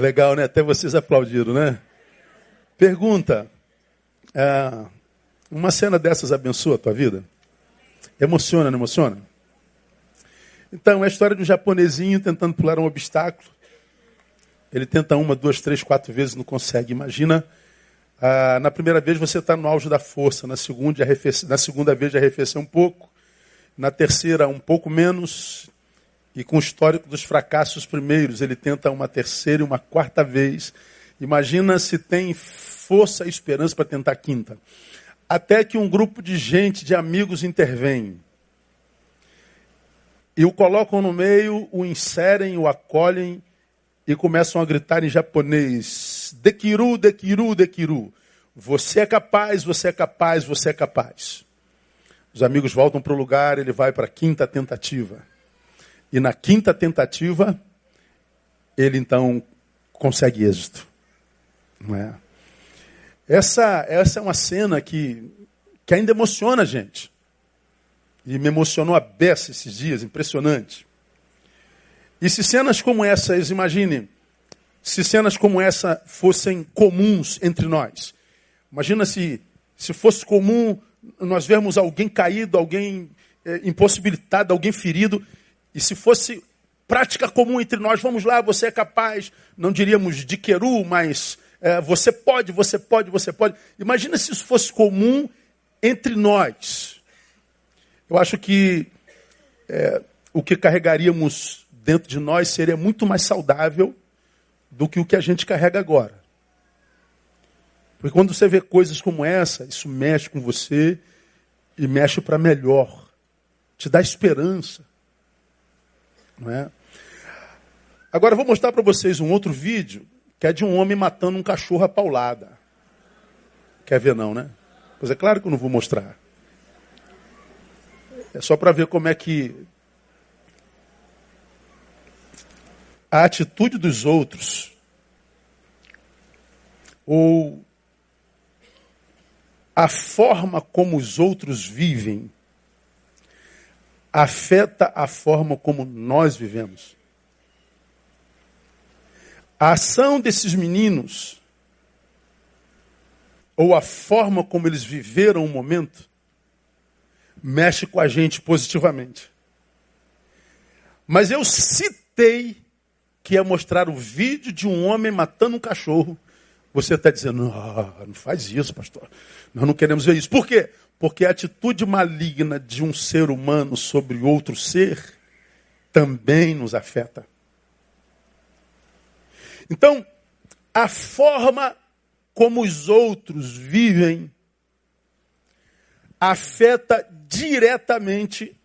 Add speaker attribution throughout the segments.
Speaker 1: Legal, né? Até vocês aplaudiram, né? Pergunta: é, uma cena dessas abençoa a tua vida? Emociona, não emociona? Então, é a história de um japonesinho tentando pular um obstáculo. Ele tenta uma, duas, três, quatro vezes, não consegue. Imagina, ah, na primeira vez você está no auge da força, na segunda, arrefece, na segunda vez já um pouco, na terceira um pouco menos, e com o histórico dos fracassos primeiros, ele tenta uma terceira e uma quarta vez. Imagina se tem força e esperança para tentar a quinta. Até que um grupo de gente, de amigos, intervém. E o colocam no meio, o inserem, o acolhem e começam a gritar em japonês: Dekiru, Dekiru, Dekiru. Você é capaz, você é capaz, você é capaz. Os amigos voltam para o lugar, ele vai para a quinta tentativa. E na quinta tentativa, ele então consegue êxito. Não é? Essa, essa é uma cena que, que ainda emociona a gente. E me emocionou a beça esses dias, impressionante. E se cenas como essas, imagine, se cenas como essa fossem comuns entre nós. Imagina se, se fosse comum nós vermos alguém caído, alguém é, impossibilitado, alguém ferido, e se fosse prática comum entre nós, vamos lá, você é capaz, não diríamos de queru, mas é, você pode, você pode, você pode. Imagina se isso fosse comum entre nós. Eu acho que é, o que carregaríamos dentro de nós seria muito mais saudável do que o que a gente carrega agora. Porque quando você vê coisas como essa, isso mexe com você e mexe para melhor, te dá esperança. Não é? Agora eu vou mostrar para vocês um outro vídeo que é de um homem matando um cachorro a paulada. Quer ver não, né? Pois é claro que eu não vou mostrar. É só para ver como é que a atitude dos outros ou a forma como os outros vivem afeta a forma como nós vivemos. A ação desses meninos, ou a forma como eles viveram o momento, mexe com a gente positivamente. Mas eu citei que ia mostrar o vídeo de um homem matando um cachorro. Você está dizendo, ah, não faz isso, pastor. Nós não queremos ver isso. Por quê? Porque a atitude maligna de um ser humano sobre outro ser também nos afeta. Então, a forma como os outros vivem afeta diretamente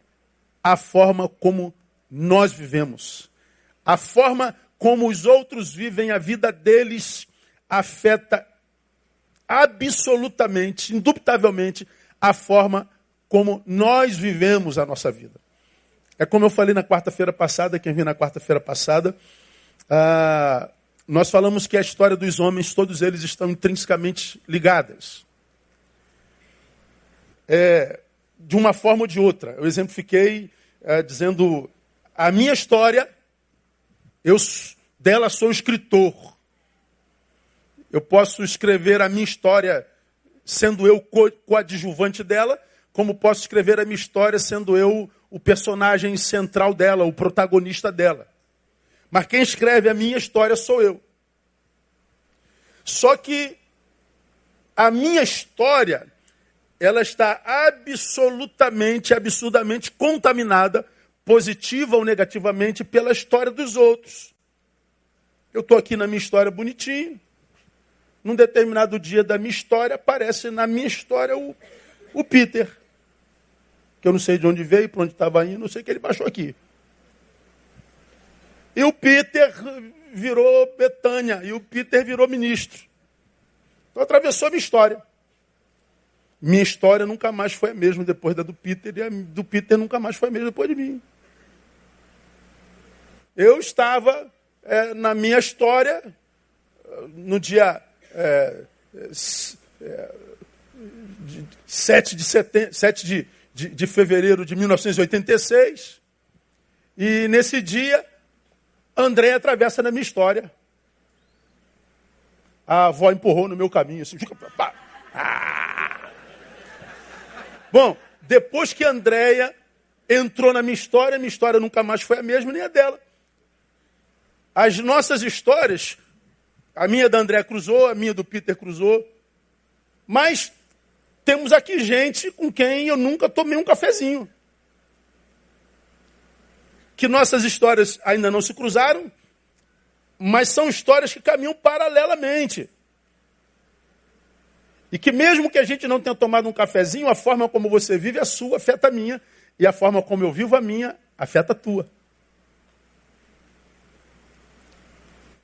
Speaker 1: a forma como nós vivemos. A forma como os outros vivem a vida deles afeta absolutamente, indubitavelmente, a forma como nós vivemos a nossa vida. É como eu falei na quarta-feira passada, quem viu na quarta-feira passada, ah, nós falamos que a história dos homens, todos eles estão intrinsecamente ligadas. É, de uma forma ou de outra. Eu exemplifiquei é, dizendo, a minha história, eu dela sou escritor. Eu posso escrever a minha história sendo eu co coadjuvante dela, como posso escrever a minha história sendo eu o personagem central dela, o protagonista dela. Mas quem escreve a minha história sou eu. Só que a minha história, ela está absolutamente, absurdamente contaminada, positiva ou negativamente, pela história dos outros. Eu estou aqui na minha história bonitinho, num determinado dia da minha história, aparece na minha história o, o Peter. Que eu não sei de onde veio, para onde estava indo, não sei que ele baixou aqui. E o Peter virou Betânia, e o Peter virou ministro. Então atravessou a minha história. Minha história nunca mais foi a mesma depois da do Peter, e a do Peter nunca mais foi a mesma depois de mim. Eu estava é, na minha história, no dia é, é, 7, de, setem 7 de, de, de fevereiro de 1986. E nesse dia, André atravessa na minha história. A avó empurrou no meu caminho, assim, ah. Bom, depois que Andréia entrou na minha história, minha história nunca mais foi a mesma, nem a dela. As nossas histórias, a minha da André cruzou, a minha do Peter cruzou, mas temos aqui gente com quem eu nunca tomei um cafezinho. Que nossas histórias ainda não se cruzaram, mas são histórias que caminham paralelamente. E que mesmo que a gente não tenha tomado um cafezinho, a forma como você vive a sua afeta a minha, e a forma como eu vivo a minha afeta a tua.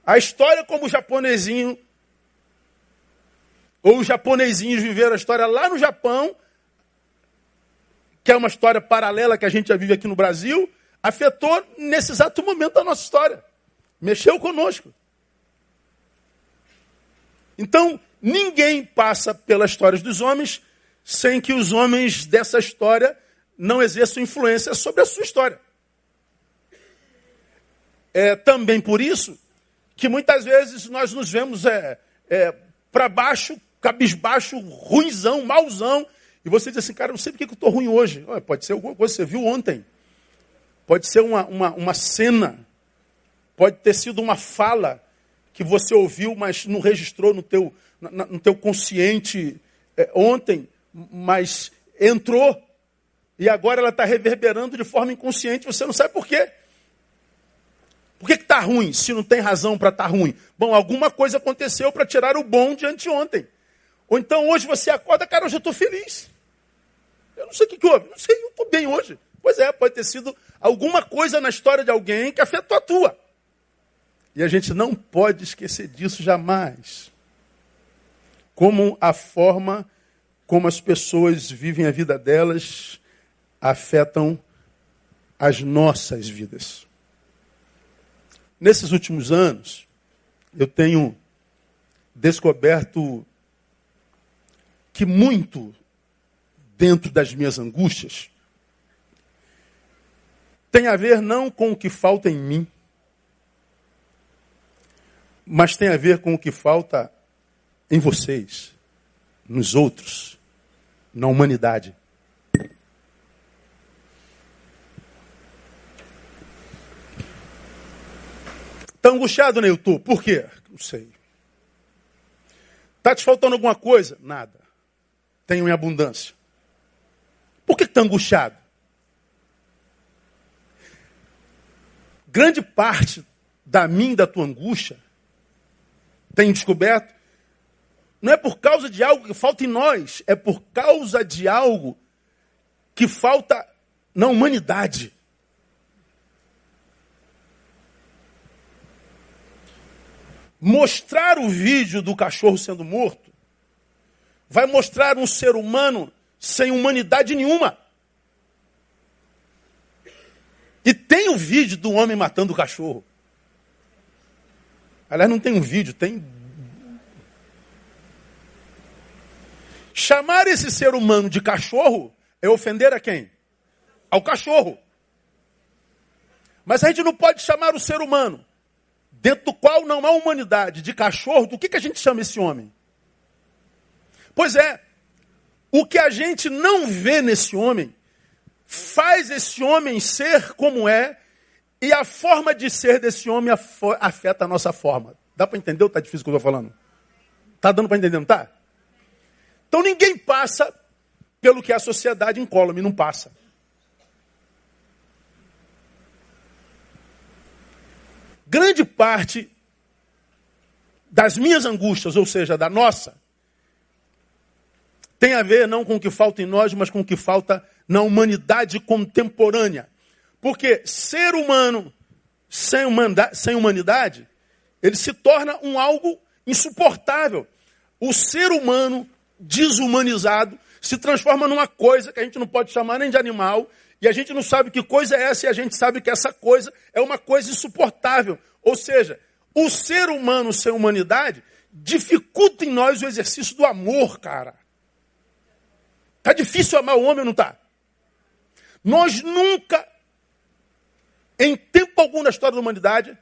Speaker 1: A história como o japonesinho ou os japonesinhos viveram a história lá no Japão, que é uma história paralela que a gente já vive aqui no Brasil, afetou nesse exato momento da nossa história. Mexeu conosco. Então, ninguém passa pelas histórias dos homens sem que os homens dessa história não exerçam influência sobre a sua história. É também por isso que muitas vezes nós nos vemos é, é, para baixo cabisbaixo, ruizão, mauzão. E você diz assim, cara, não sei por que eu estou ruim hoje. Pode ser alguma coisa que você viu ontem. Pode ser uma, uma, uma cena. Pode ter sido uma fala que você ouviu, mas não registrou no teu, no teu consciente é, ontem, mas entrou. E agora ela está reverberando de forma inconsciente, você não sabe por quê. Por que está ruim, se não tem razão para estar tá ruim? Bom, alguma coisa aconteceu para tirar o bom de anteontem. Ou então hoje você acorda, cara, hoje eu estou feliz. Eu não sei o que, que houve, não sei, eu estou bem hoje. Pois é, pode ter sido alguma coisa na história de alguém que afetou a tua. E a gente não pode esquecer disso jamais. Como a forma como as pessoas vivem a vida delas afetam as nossas vidas. Nesses últimos anos, eu tenho descoberto que muito dentro das minhas angústias tem a ver não com o que falta em mim, mas tem a ver com o que falta em vocês, nos outros, na humanidade. Está angustiado, Neilton? Por quê? Não sei. Está te faltando alguma coisa? Nada tenham em abundância. Por que está angustiado? Grande parte da e da tua angústia, tem descoberto, não é por causa de algo que falta em nós, é por causa de algo que falta na humanidade. Mostrar o vídeo do cachorro sendo morto vai mostrar um ser humano sem humanidade nenhuma. E tem o vídeo do homem matando o cachorro. Aliás, não tem um vídeo, tem. Chamar esse ser humano de cachorro é ofender a quem? Ao cachorro. Mas a gente não pode chamar o ser humano, dentro do qual não há humanidade, de cachorro, do que, que a gente chama esse homem? Pois é, o que a gente não vê nesse homem faz esse homem ser como é, e a forma de ser desse homem afeta a nossa forma. Dá para entender ou está difícil o que eu estou falando? Está dando para entender, não está? Então ninguém passa pelo que a sociedade incólume não passa. Grande parte das minhas angústias, ou seja, da nossa, tem a ver não com o que falta em nós, mas com o que falta na humanidade contemporânea. Porque ser humano sem, sem humanidade, ele se torna um algo insuportável. O ser humano desumanizado se transforma numa coisa que a gente não pode chamar nem de animal, e a gente não sabe que coisa é essa, e a gente sabe que essa coisa é uma coisa insuportável. Ou seja, o ser humano sem humanidade dificulta em nós o exercício do amor, cara. Está difícil amar o homem não está? Nós nunca, em tempo algum na história da humanidade,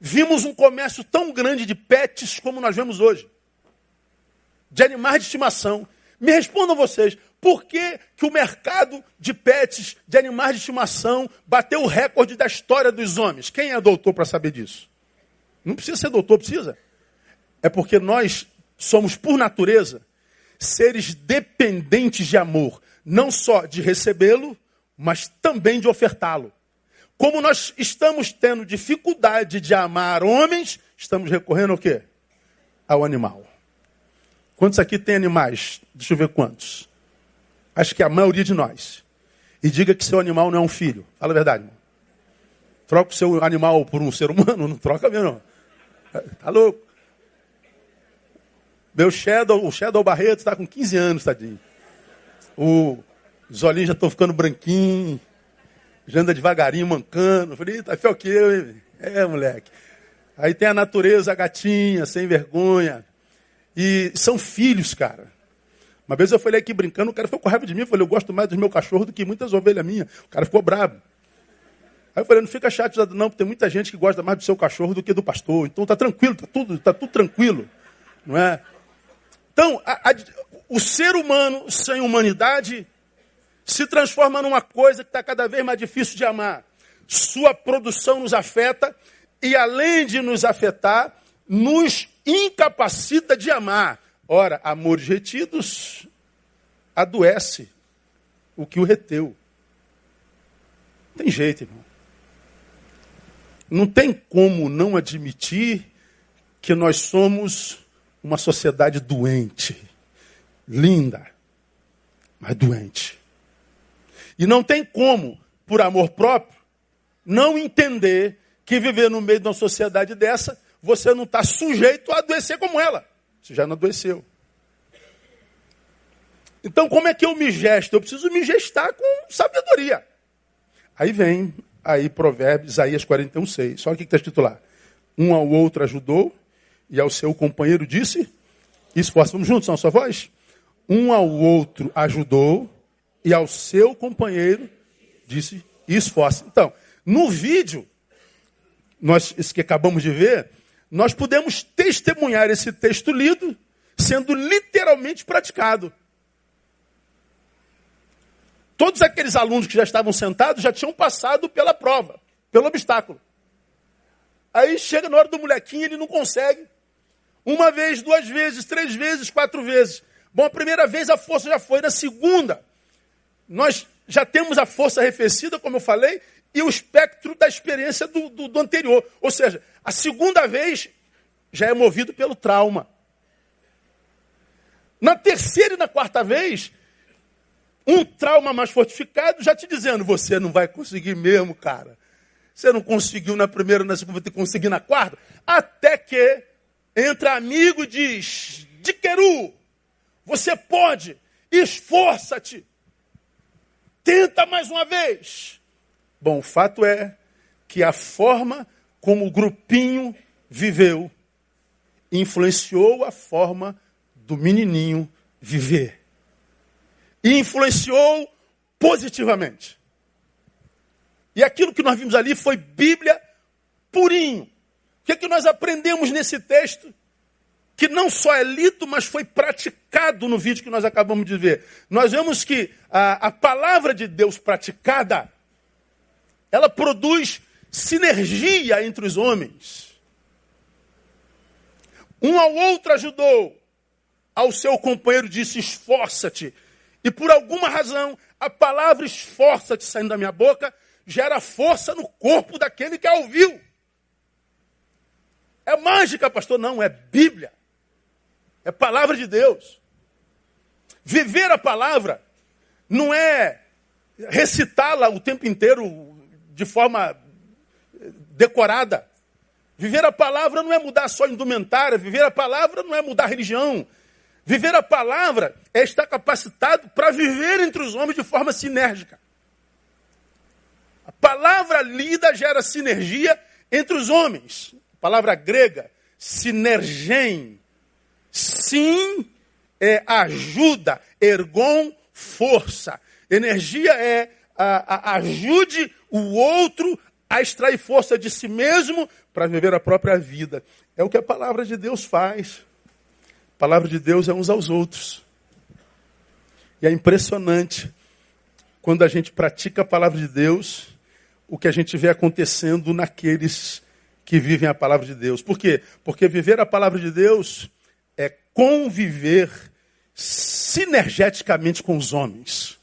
Speaker 1: vimos um comércio tão grande de pets como nós vemos hoje. De animais de estimação. Me respondam vocês, por que, que o mercado de pets, de animais de estimação, bateu o recorde da história dos homens? Quem é doutor para saber disso? Não precisa ser doutor, precisa. É porque nós somos, por natureza, seres dependentes de amor. Não só de recebê-lo, mas também de ofertá-lo. Como nós estamos tendo dificuldade de amar homens, estamos recorrendo ao quê? Ao animal. Quantos aqui tem animais? Deixa eu ver quantos. Acho que a maioria de nós. E diga que seu animal não é um filho. Fala a verdade. Irmão. Troca o seu animal por um ser humano? Não troca mesmo. Não. Tá louco. Meu Shadow, o Shadow Barreto está com 15 anos, tadinho. O Zolinho já estão ficando branquinho. Já anda devagarinho, mancando. Falei, tá fiel que eu, hein? É, moleque. Aí tem a natureza, a gatinha, sem vergonha. E são filhos, cara. Uma vez eu falei aqui brincando, o cara ficou com raiva de mim. Eu falei, eu gosto mais dos meus cachorros do que muitas ovelhas minhas. O cara ficou bravo. Aí eu falei, não fica chateado não, porque tem muita gente que gosta mais do seu cachorro do que do pastor. Então tá tranquilo, tá tudo, tá tudo tranquilo. Não é? Então, a, a, o ser humano sem humanidade se transforma numa coisa que está cada vez mais difícil de amar. Sua produção nos afeta e, além de nos afetar, nos incapacita de amar. Ora, amores retidos adoece o que o reteu. Não tem jeito, irmão. Não tem como não admitir que nós somos uma sociedade doente. Linda, mas doente. E não tem como, por amor próprio, não entender que viver no meio de uma sociedade dessa você não está sujeito a adoecer como ela. Você já não adoeceu. Então, como é que eu me gesto? Eu preciso me gestar com sabedoria. Aí vem, aí Provérbios, Isaías 41, 6. Só o que está escrito lá. Um ao outro ajudou, e ao seu companheiro disse, esforça. Vamos juntos, na sua voz? Um ao outro ajudou, e ao seu companheiro disse, esforça. Então, no vídeo, nós, esse que acabamos de ver, nós podemos testemunhar esse texto lido sendo literalmente praticado. Todos aqueles alunos que já estavam sentados já tinham passado pela prova, pelo obstáculo. Aí chega na hora do molequinho, ele não consegue. Uma vez, duas vezes, três vezes, quatro vezes. Bom, a primeira vez a força já foi, na segunda, nós já temos a força arrefecida, como eu falei, e o espectro da experiência do, do, do anterior. Ou seja, a segunda vez já é movido pelo trauma. Na terceira e na quarta vez, um trauma mais fortificado já te dizendo: você não vai conseguir mesmo, cara. Você não conseguiu na primeira, na segunda, vai ter que conseguir na quarta. Até que entra amigo e diz: Diqueru, você pode, esforça-te, tenta mais uma vez. Bom, o fato é que a forma como o grupinho viveu influenciou a forma do menininho viver. E influenciou positivamente. E aquilo que nós vimos ali foi Bíblia purinho. O que, é que nós aprendemos nesse texto? Que não só é lido, mas foi praticado no vídeo que nós acabamos de ver. Nós vemos que a, a palavra de Deus praticada ela produz sinergia entre os homens. Um ao outro ajudou, ao seu companheiro disse: esforça-te. E por alguma razão, a palavra esforça-te saindo da minha boca gera força no corpo daquele que a ouviu. É mágica, pastor? Não, é Bíblia. É palavra de Deus. Viver a palavra não é recitá-la o tempo inteiro de forma decorada. Viver a palavra não é mudar só indumentária, viver a palavra não é mudar a religião. Viver a palavra é estar capacitado para viver entre os homens de forma sinérgica. A palavra lida gera sinergia entre os homens. A palavra grega, sinergem. Sim é ajuda, ergon, força. Energia é a, a, ajude o outro a extrair força de si mesmo para viver a própria vida. É o que a palavra de Deus faz. A palavra de Deus é uns aos outros. E é impressionante quando a gente pratica a palavra de Deus, o que a gente vê acontecendo naqueles que vivem a palavra de Deus. Por quê? Porque viver a palavra de Deus é conviver sinergeticamente com os homens.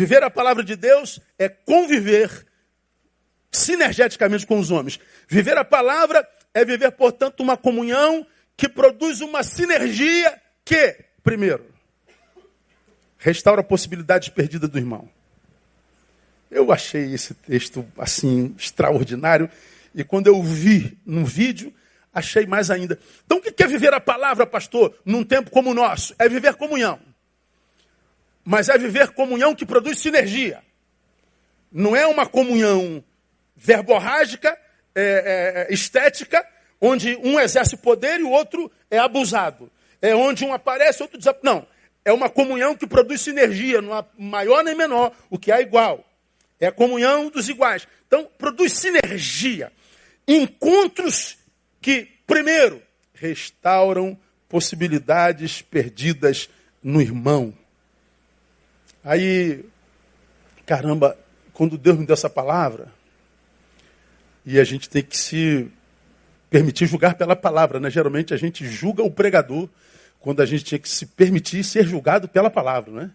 Speaker 1: Viver a palavra de Deus é conviver sinergeticamente com os homens. Viver a palavra é viver, portanto, uma comunhão que produz uma sinergia que, primeiro, restaura a possibilidade perdida do irmão. Eu achei esse texto assim extraordinário e quando eu vi no vídeo, achei mais ainda. Então o que é viver a palavra, pastor, num tempo como o nosso? É viver comunhão. Mas é viver comunhão que produz sinergia. Não é uma comunhão verborrágica, é, é, estética, onde um exerce poder e o outro é abusado. É onde um aparece, outro desaparece. Não. É uma comunhão que produz sinergia, não há maior nem menor, o que é igual. É a comunhão dos iguais. Então, produz sinergia. Encontros que, primeiro, restauram possibilidades perdidas no irmão. Aí, caramba, quando Deus me deu essa palavra, e a gente tem que se permitir julgar pela palavra, né? Geralmente a gente julga o pregador quando a gente tinha que se permitir ser julgado pela palavra, né?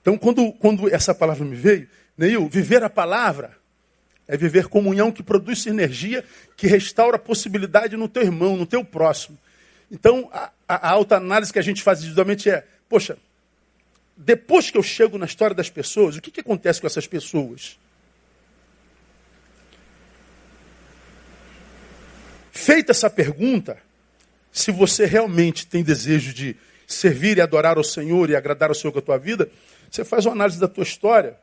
Speaker 1: Então, quando, quando essa palavra me veio, Neil, viver a palavra é viver comunhão que produz sinergia, que restaura a possibilidade no teu irmão, no teu próximo. Então, a, a, a alta análise que a gente faz individualmente é, poxa, depois que eu chego na história das pessoas, o que, que acontece com essas pessoas? Feita essa pergunta, se você realmente tem desejo de servir e adorar ao Senhor e agradar ao Senhor com a tua vida, você faz uma análise da tua história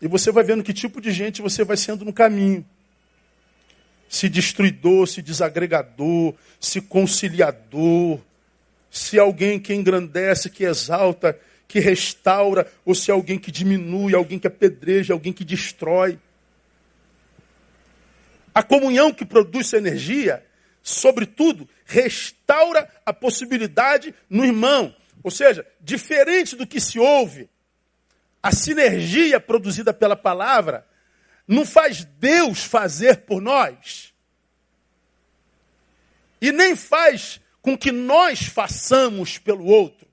Speaker 1: e você vai vendo que tipo de gente você vai sendo no caminho. Se destruidor, se desagregador, se conciliador, se alguém que engrandece, que exalta, que restaura, ou se alguém que diminui, alguém que apedreja, alguém que destrói. A comunhão que produz essa energia, sobretudo, restaura a possibilidade no irmão. Ou seja, diferente do que se ouve, a sinergia produzida pela palavra não faz Deus fazer por nós. E nem faz com que nós façamos pelo outro.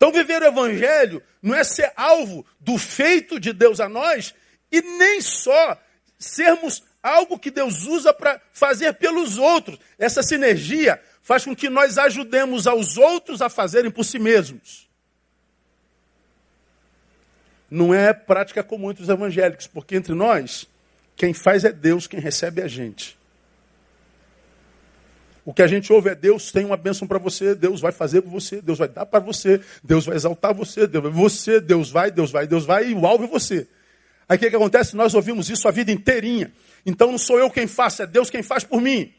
Speaker 1: Então, viver o Evangelho não é ser alvo do feito de Deus a nós e nem só sermos algo que Deus usa para fazer pelos outros. Essa sinergia faz com que nós ajudemos aos outros a fazerem por si mesmos não é prática comum entre os evangélicos, porque entre nós, quem faz é Deus, quem recebe é a gente. O que a gente ouve é Deus tem uma bênção para você, Deus vai fazer para você, Deus vai dar para você, Deus vai exaltar você, Deus vai você, Deus vai, Deus vai, Deus vai, e o alvo é você. Aí o que, que acontece? Nós ouvimos isso a vida inteirinha. Então não sou eu quem faço, é Deus quem faz por mim.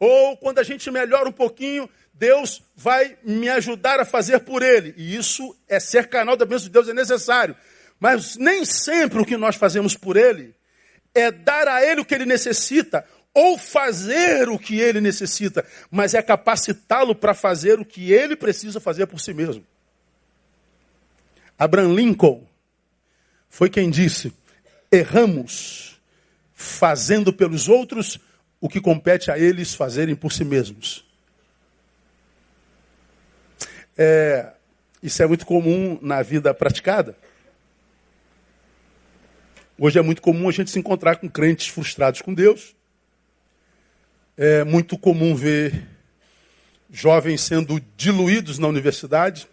Speaker 1: Ou quando a gente melhora um pouquinho, Deus vai me ajudar a fazer por ele. E isso é ser canal da bênção de Deus, é necessário. Mas nem sempre o que nós fazemos por ele é dar a ele o que ele necessita ou fazer o que ele necessita, mas é capacitá-lo para fazer o que ele precisa fazer por si mesmo. Abraham Lincoln foi quem disse: erramos fazendo pelos outros o que compete a eles fazerem por si mesmos. É, isso é muito comum na vida praticada. Hoje é muito comum a gente se encontrar com crentes frustrados com Deus. É muito comum ver jovens sendo diluídos na universidade,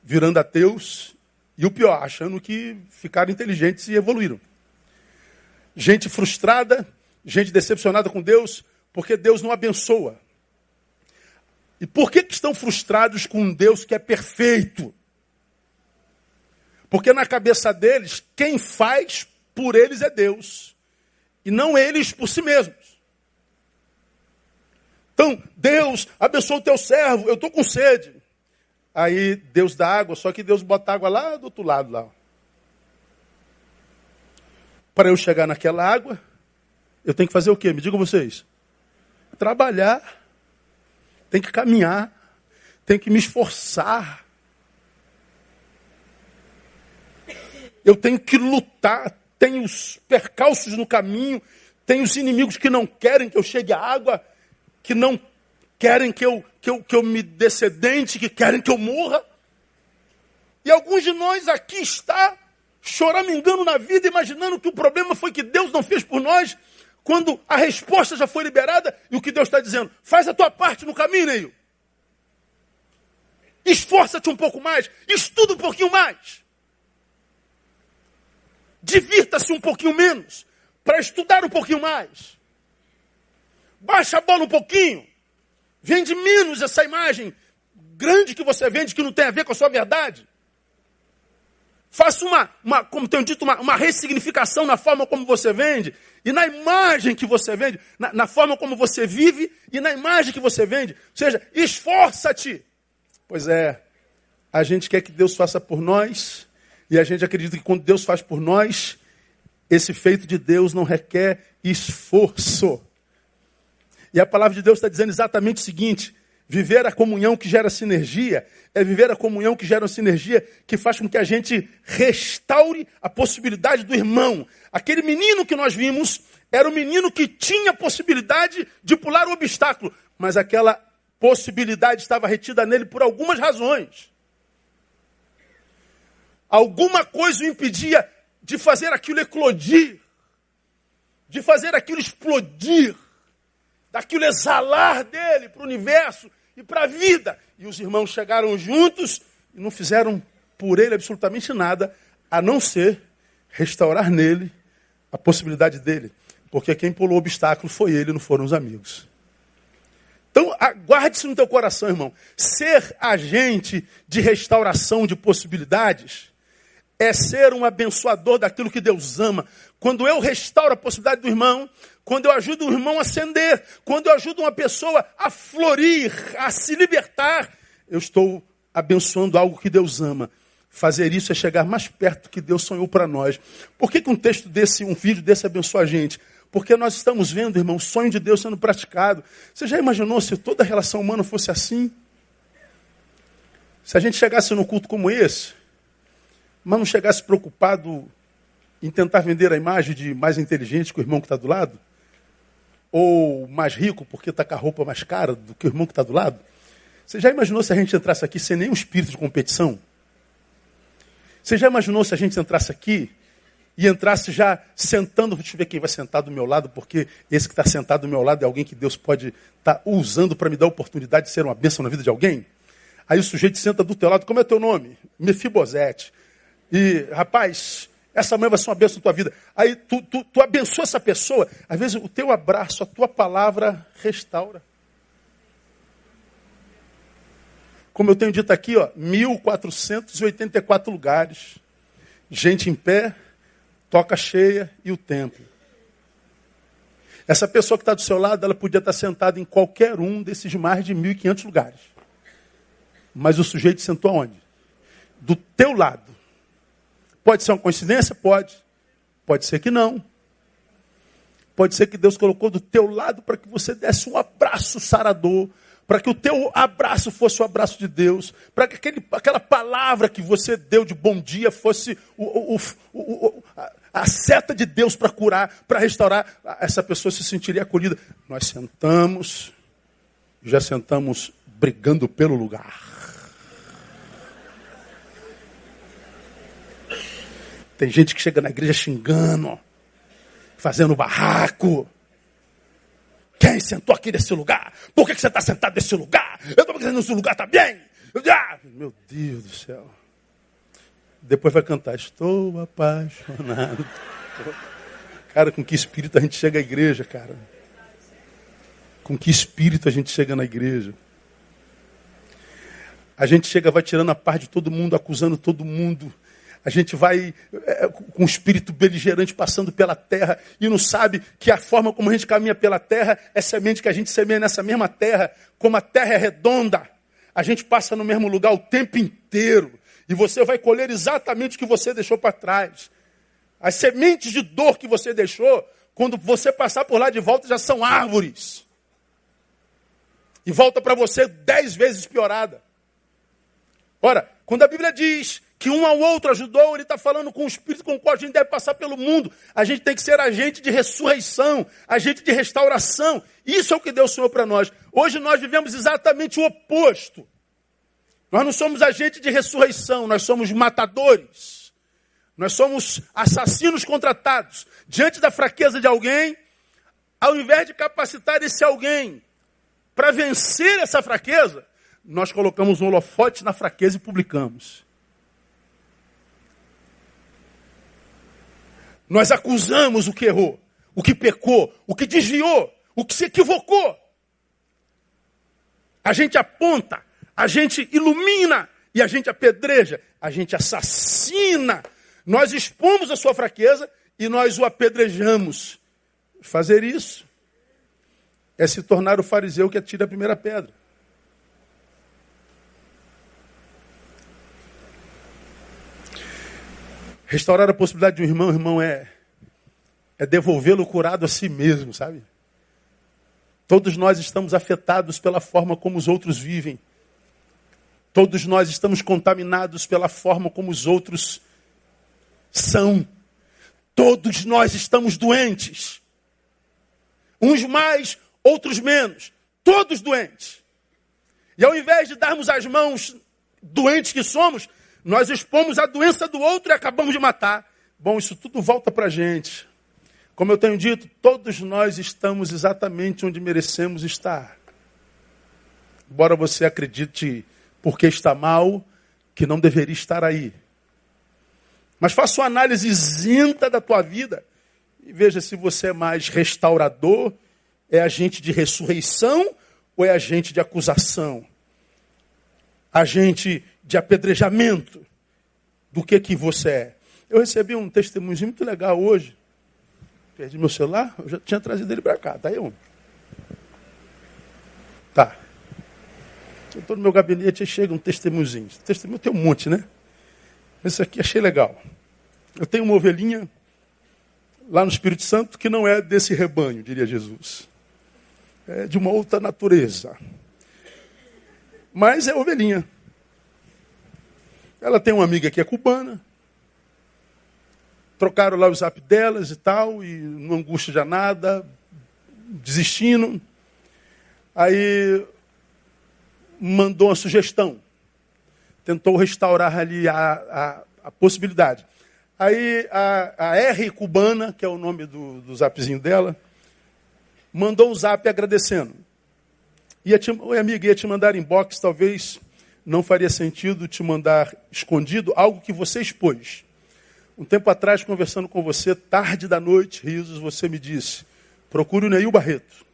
Speaker 1: virando ateus, e o pior, achando que ficaram inteligentes e evoluíram. Gente frustrada, gente decepcionada com Deus, porque Deus não abençoa. E por que, que estão frustrados com um Deus que é perfeito? Porque na cabeça deles, quem faz por eles é Deus, e não eles por si mesmos. Então, Deus abençoa o teu servo, eu estou com sede. Aí Deus dá água, só que Deus bota água lá do outro lado lá. Para eu chegar naquela água, eu tenho que fazer o quê? Me digam vocês. Trabalhar. Tem que caminhar. Tem que me esforçar. Eu tenho que lutar. Tem os percalços no caminho. Tem os inimigos que não querem que eu chegue à água. Que não querem que eu, que eu, que eu me descedente, que querem que eu morra. E alguns de nós aqui está choramingando na vida, imaginando que o problema foi que Deus não fez por nós, quando a resposta já foi liberada e o que Deus está dizendo, faz a tua parte no caminho, Neil. Esforça-te um pouco mais, estuda um pouquinho mais. Divirta-se um pouquinho menos, para estudar um pouquinho mais. Baixa a bola um pouquinho. Vende menos essa imagem grande que você vende, que não tem a ver com a sua verdade. Faça uma, uma como tenho dito, uma, uma, ressignificação na forma como você vende e na imagem que você vende, na, na forma como você vive e na imagem que você vende. Ou seja, esforça-te. Pois é, a gente quer que Deus faça por nós e a gente acredita que quando Deus faz por nós, esse feito de Deus não requer esforço. E a palavra de Deus está dizendo exatamente o seguinte: Viver a comunhão que gera sinergia é viver a comunhão que gera uma sinergia que faz com que a gente restaure a possibilidade do irmão. Aquele menino que nós vimos era o menino que tinha possibilidade de pular o obstáculo, mas aquela possibilidade estava retida nele por algumas razões. Alguma coisa o impedia de fazer aquilo eclodir, de fazer aquilo explodir, daquilo exalar dele para o universo e para a vida. E os irmãos chegaram juntos e não fizeram por ele absolutamente nada, a não ser restaurar nele a possibilidade dele. Porque quem pulou o obstáculo foi ele, não foram os amigos. Então, aguarde isso no teu coração, irmão. Ser agente de restauração de possibilidades é ser um abençoador daquilo que Deus ama. Quando eu restauro a possibilidade do irmão, quando eu ajudo o irmão a ascender, quando eu ajudo uma pessoa a florir, a se libertar, eu estou abençoando algo que Deus ama. Fazer isso é chegar mais perto do que Deus sonhou para nós. Por que, que um texto desse, um vídeo desse abençoa a gente? Porque nós estamos vendo, irmão, o sonho de Deus sendo praticado. Você já imaginou se toda relação humana fosse assim? Se a gente chegasse num culto como esse, mas não chegasse preocupado em tentar vender a imagem de mais inteligente que o irmão que está do lado, ou mais rico porque está com a roupa mais cara do que o irmão que está do lado? Você já imaginou se a gente entrasse aqui sem nenhum espírito de competição? Você já imaginou se a gente entrasse aqui e entrasse já sentando, deixa eu ver quem vai sentar do meu lado, porque esse que está sentado do meu lado é alguém que Deus pode estar tá usando para me dar a oportunidade de ser uma bênção na vida de alguém? Aí o sujeito senta do teu lado, como é teu nome? Mefibosete. E, rapaz, essa mãe vai ser uma bênção na tua vida. Aí tu, tu, tu abençoa essa pessoa. Às vezes o teu abraço, a tua palavra restaura. Como eu tenho dito aqui, ó, 1484 lugares. Gente em pé, toca cheia e o templo. Essa pessoa que está do seu lado, ela podia estar sentada em qualquer um desses mais de 1.500 lugares. Mas o sujeito sentou aonde? Do teu lado. Pode ser uma coincidência? Pode. Pode ser que não. Pode ser que Deus colocou do teu lado para que você desse um abraço sarador, para que o teu abraço fosse o abraço de Deus, para que aquele, aquela palavra que você deu de bom dia fosse o, o, o, a seta de Deus para curar, para restaurar, essa pessoa se sentiria acolhida. Nós sentamos, já sentamos brigando pelo lugar. Tem gente que chega na igreja xingando, fazendo barraco. Quem sentou aqui nesse lugar? Por que, você está sentado nesse lugar? Eu estou dizendo nesse lugar também. Ah, meu Deus do céu. Depois vai cantar, estou apaixonado. Cara, com que espírito a gente chega à igreja, cara? Com que espírito a gente chega na igreja? A gente chega, vai tirando a paz de todo mundo, acusando todo mundo, a gente vai é, com o espírito beligerante passando pela terra e não sabe que a forma como a gente caminha pela terra é semente que a gente semeia nessa mesma terra, como a terra é redonda. A gente passa no mesmo lugar o tempo inteiro e você vai colher exatamente o que você deixou para trás. As sementes de dor que você deixou, quando você passar por lá de volta, já são árvores. E volta para você dez vezes piorada. Ora, quando a Bíblia diz que um ao outro ajudou, ele está falando com o Espírito com o qual a gente deve passar pelo mundo. A gente tem que ser agente de ressurreição, agente de restauração. Isso é o que Deus sonhou para nós. Hoje nós vivemos exatamente o oposto. Nós não somos agente de ressurreição, nós somos matadores. Nós somos assassinos contratados. Diante da fraqueza de alguém, ao invés de capacitar esse alguém para vencer essa fraqueza, nós colocamos um holofote na fraqueza e publicamos. Nós acusamos o que errou, o que pecou, o que desviou, o que se equivocou. A gente aponta, a gente ilumina e a gente apedreja, a gente assassina. Nós expomos a sua fraqueza e nós o apedrejamos. Fazer isso é se tornar o fariseu que atira a primeira pedra. Restaurar a possibilidade de um irmão, irmão, é, é devolvê-lo curado a si mesmo, sabe? Todos nós estamos afetados pela forma como os outros vivem. Todos nós estamos contaminados pela forma como os outros são. Todos nós estamos doentes. Uns mais, outros menos. Todos doentes. E ao invés de darmos as mãos doentes que somos, nós expomos a doença do outro e acabamos de matar. Bom, isso tudo volta para a gente. Como eu tenho dito, todos nós estamos exatamente onde merecemos estar. Embora você acredite porque está mal, que não deveria estar aí. Mas faça uma análise isenta da tua vida e veja se você é mais restaurador, é agente de ressurreição ou é agente de acusação. Agente de apedrejamento do que que você é. Eu recebi um testemunho muito legal hoje. Perdi meu celular, eu já tinha trazido ele para cá. Tá aí um. Tá. Eu estou no meu gabinete e chega um testemunhozinho. Testemunho tem um monte, né? Esse aqui achei legal. Eu tenho uma ovelhinha lá no Espírito Santo que não é desse rebanho, diria Jesus. É de uma outra natureza. Mas é ovelhinha. Ela tem uma amiga que é cubana. Trocaram lá o zap delas e tal, e não angústia já nada, desistindo. Aí mandou uma sugestão. Tentou restaurar ali a, a, a possibilidade. Aí a, a, R cubana, que é o nome do, do zapzinho dela, mandou um zap agradecendo. Ia te, Oi, amiga, ia te mandar inbox, talvez não faria sentido te mandar escondido algo que você expôs. Um tempo atrás, conversando com você, tarde da noite, risos, você me disse: procure o Neil Barreto.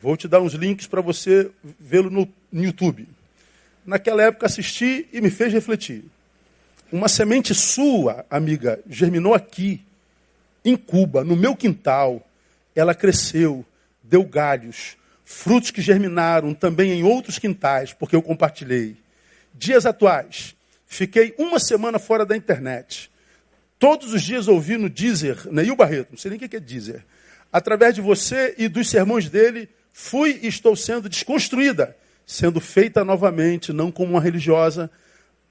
Speaker 1: Vou te dar uns links para você vê-lo no, no YouTube. Naquela época assisti e me fez refletir. Uma semente sua, amiga, germinou aqui, em Cuba, no meu quintal. Ela cresceu, deu galhos, frutos que germinaram também em outros quintais, porque eu compartilhei. Dias atuais, fiquei uma semana fora da internet. Todos os dias ouvi no Deezer, Neil Barreto, não sei nem o que é Deezer. Através de você e dos sermões dele, fui e estou sendo desconstruída, sendo feita novamente, não como uma religiosa,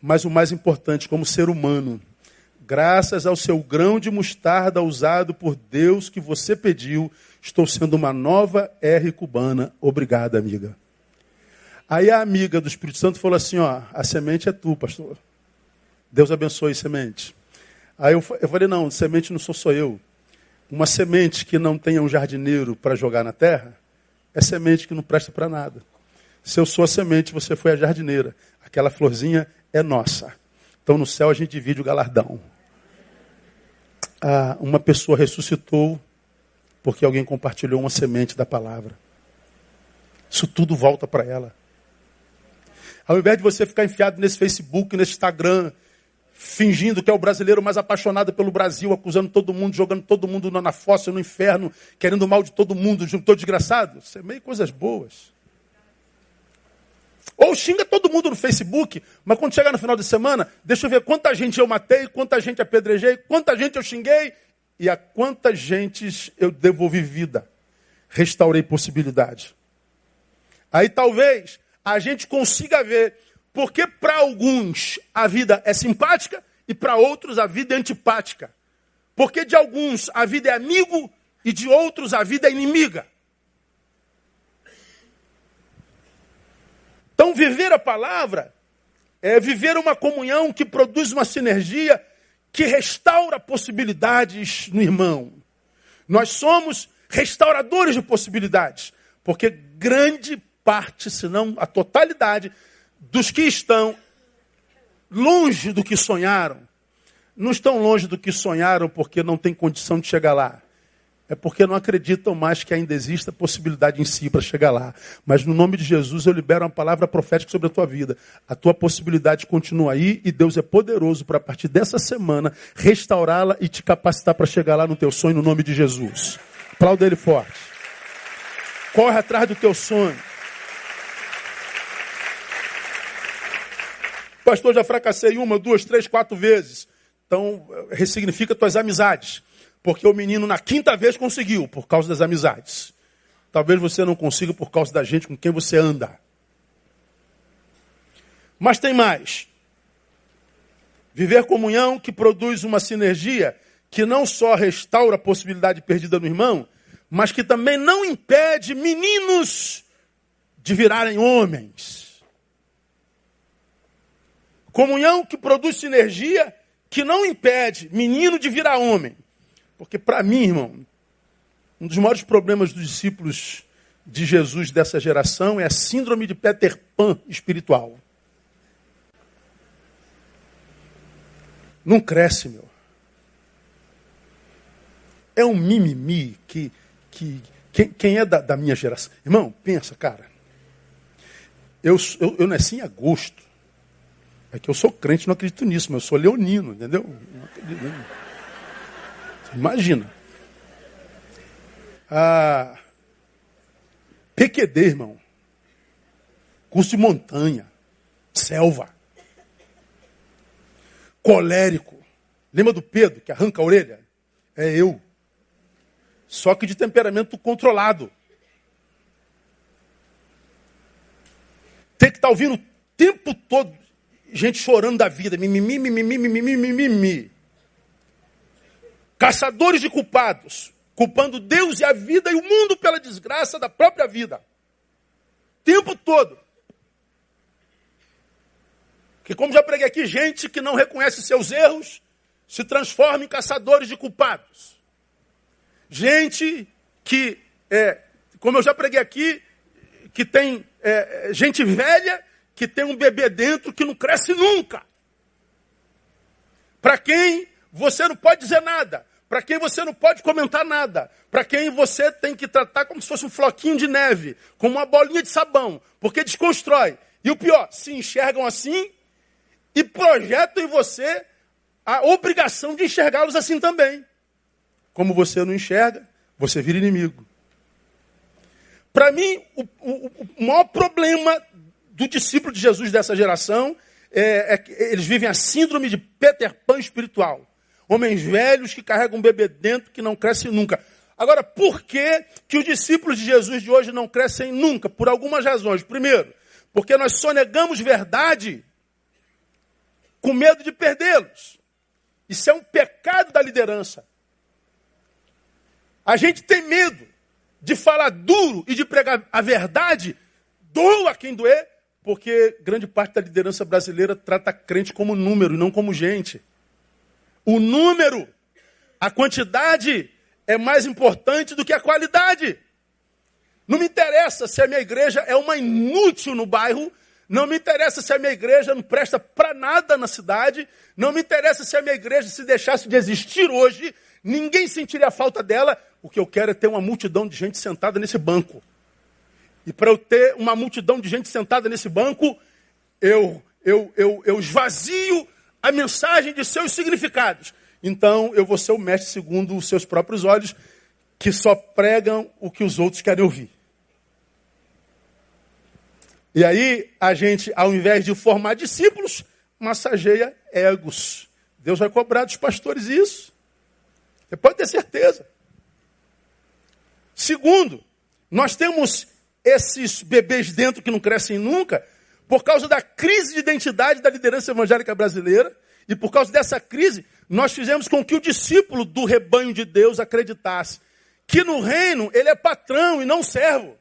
Speaker 1: mas o mais importante, como ser humano. Graças ao seu grão de mostarda usado por Deus que você pediu, estou sendo uma nova R cubana. Obrigada, amiga. Aí a amiga do Espírito Santo falou assim: ó, a semente é tu, pastor. Deus abençoe a semente. Aí eu, eu falei: não, semente não sou só eu. Uma semente que não tenha um jardineiro para jogar na terra é semente que não presta para nada. Se eu sou a semente, você foi a jardineira. Aquela florzinha é nossa. Então no céu a gente divide o galardão. Ah, uma pessoa ressuscitou porque alguém compartilhou uma semente da palavra. Isso tudo volta para ela. Ao invés de você ficar enfiado nesse Facebook, nesse Instagram, fingindo que é o brasileiro mais apaixonado pelo Brasil, acusando todo mundo, jogando todo mundo na fossa, no inferno, querendo mal de todo mundo, todo desgraçado. Isso é meio coisas boas. Ou xinga todo mundo no Facebook, mas quando chegar no final de semana, deixa eu ver quanta gente eu matei, quanta gente apedrejei, quanta gente eu xinguei e a quantas gentes eu devolvi vida, restaurei possibilidade. Aí talvez a gente consiga ver porque para alguns a vida é simpática e para outros a vida é antipática. Porque de alguns a vida é amigo e de outros a vida é inimiga. Então, viver a palavra é viver uma comunhão que produz uma sinergia que restaura possibilidades no irmão. Nós somos restauradores de possibilidades, porque grande parte, se não a totalidade, dos que estão longe do que sonharam, não estão longe do que sonharam porque não têm condição de chegar lá. É porque não acreditam mais que ainda exista possibilidade em si para chegar lá. Mas no nome de Jesus eu libero uma palavra profética sobre a tua vida. A tua possibilidade continua aí e Deus é poderoso para a partir dessa semana restaurá-la e te capacitar para chegar lá no teu sonho no nome de Jesus. Aplauda ele forte. Corre atrás do teu sonho. Pastor, já fracassei uma, duas, três, quatro vezes. Então, ressignifica tuas amizades. Porque o menino na quinta vez conseguiu, por causa das amizades. Talvez você não consiga por causa da gente com quem você anda. Mas tem mais. Viver comunhão que produz uma sinergia que não só restaura a possibilidade perdida no irmão, mas que também não impede meninos de virarem homens. Comunhão que produz sinergia, que não impede menino de virar homem. Porque para mim, irmão, um dos maiores problemas dos discípulos de Jesus dessa geração é a síndrome de Peter Pan espiritual. Não cresce, meu. É um mimimi que, que quem, quem é da, da, minha geração. Irmão, pensa, cara. Eu, eu, eu nasci em agosto. É que eu sou crente, não acredito nisso, mas eu sou leonino, entendeu? Imagina. Ah, PQD, irmão. Curso de montanha. Selva. Colérico. Lembra do Pedro, que arranca a orelha? É eu. Só que de temperamento controlado. Tem que estar tá ouvindo o tempo todo gente chorando da vida, mimimi, mimimi, mimimi, mimimi. Caçadores de culpados, culpando Deus e a vida e o mundo pela desgraça da própria vida. Tempo todo. Que como já preguei aqui, gente que não reconhece seus erros se transforma em caçadores de culpados. Gente que, é, como eu já preguei aqui, que tem é, gente velha que tem um bebê dentro que não cresce nunca. Para quem você não pode dizer nada. Para quem você não pode comentar nada. Para quem você tem que tratar como se fosse um floquinho de neve, como uma bolinha de sabão, porque desconstrói. E o pior, se enxergam assim e projetam em você a obrigação de enxergá-los assim também. Como você não enxerga, você vira inimigo. Para mim, o, o, o maior problema do discípulo de Jesus dessa geração, é, é, eles vivem a síndrome de Peter Pan espiritual. Homens velhos que carregam um bebê dentro que não cresce nunca. Agora, por que, que os discípulos de Jesus de hoje não crescem nunca? Por algumas razões. Primeiro, porque nós só negamos verdade com medo de perdê-los. Isso é um pecado da liderança. A gente tem medo de falar duro e de pregar a verdade, doa quem doer, porque grande parte da liderança brasileira trata crente como número e não como gente. O número, a quantidade é mais importante do que a qualidade. Não me interessa se a minha igreja é uma inútil no bairro, não me interessa se a minha igreja não presta para nada na cidade, não me interessa se a minha igreja se deixasse de existir hoje, ninguém sentiria a falta dela. O que eu quero é ter uma multidão de gente sentada nesse banco. E para eu ter uma multidão de gente sentada nesse banco, eu, eu, eu, eu esvazio a mensagem de seus significados. Então eu vou ser o mestre segundo os seus próprios olhos, que só pregam o que os outros querem ouvir. E aí a gente, ao invés de formar discípulos, massageia egos. Deus vai cobrar dos pastores isso. Você pode ter certeza. Segundo, nós temos esses bebês dentro que não crescem nunca, por causa da crise de identidade da liderança evangélica brasileira, e por causa dessa crise, nós fizemos com que o discípulo do rebanho de Deus acreditasse que no reino ele é patrão e não servo.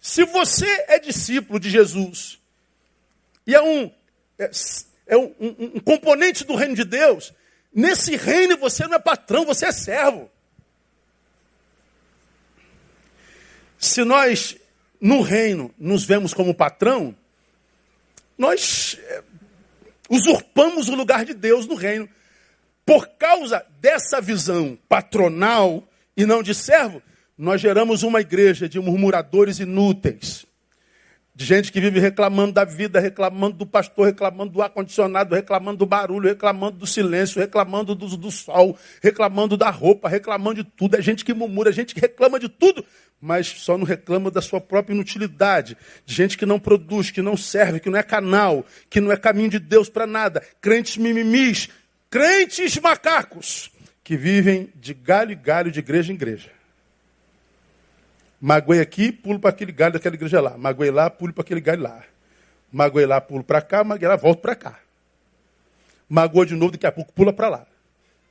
Speaker 1: Se você é discípulo de Jesus e é um, é, é um, um, um componente do reino de Deus, nesse reino você não é patrão, você é servo. Se nós no reino nos vemos como patrão, nós é, usurpamos o lugar de Deus no reino. Por causa dessa visão patronal e não de servo, nós geramos uma igreja de murmuradores inúteis. De gente que vive reclamando da vida, reclamando do pastor, reclamando do ar-condicionado, reclamando do barulho, reclamando do silêncio, reclamando do, do, sol, reclamando da roupa, reclamando de tudo. É gente que murmura, é gente que reclama de tudo, mas só não reclama da sua própria inutilidade. De gente que não produz, que não serve, que não é canal, que não é caminho de Deus para nada. Crentes mimimis, crentes macacos, que vivem de galho em galho, de igreja em igreja. Magoei aqui, pulo para aquele galho daquela igreja lá. Magoei lá, pulo para aquele galho lá. Magoei lá, pulo para cá, magoei lá, volto para cá. Magoou de novo, daqui a pouco pula para lá.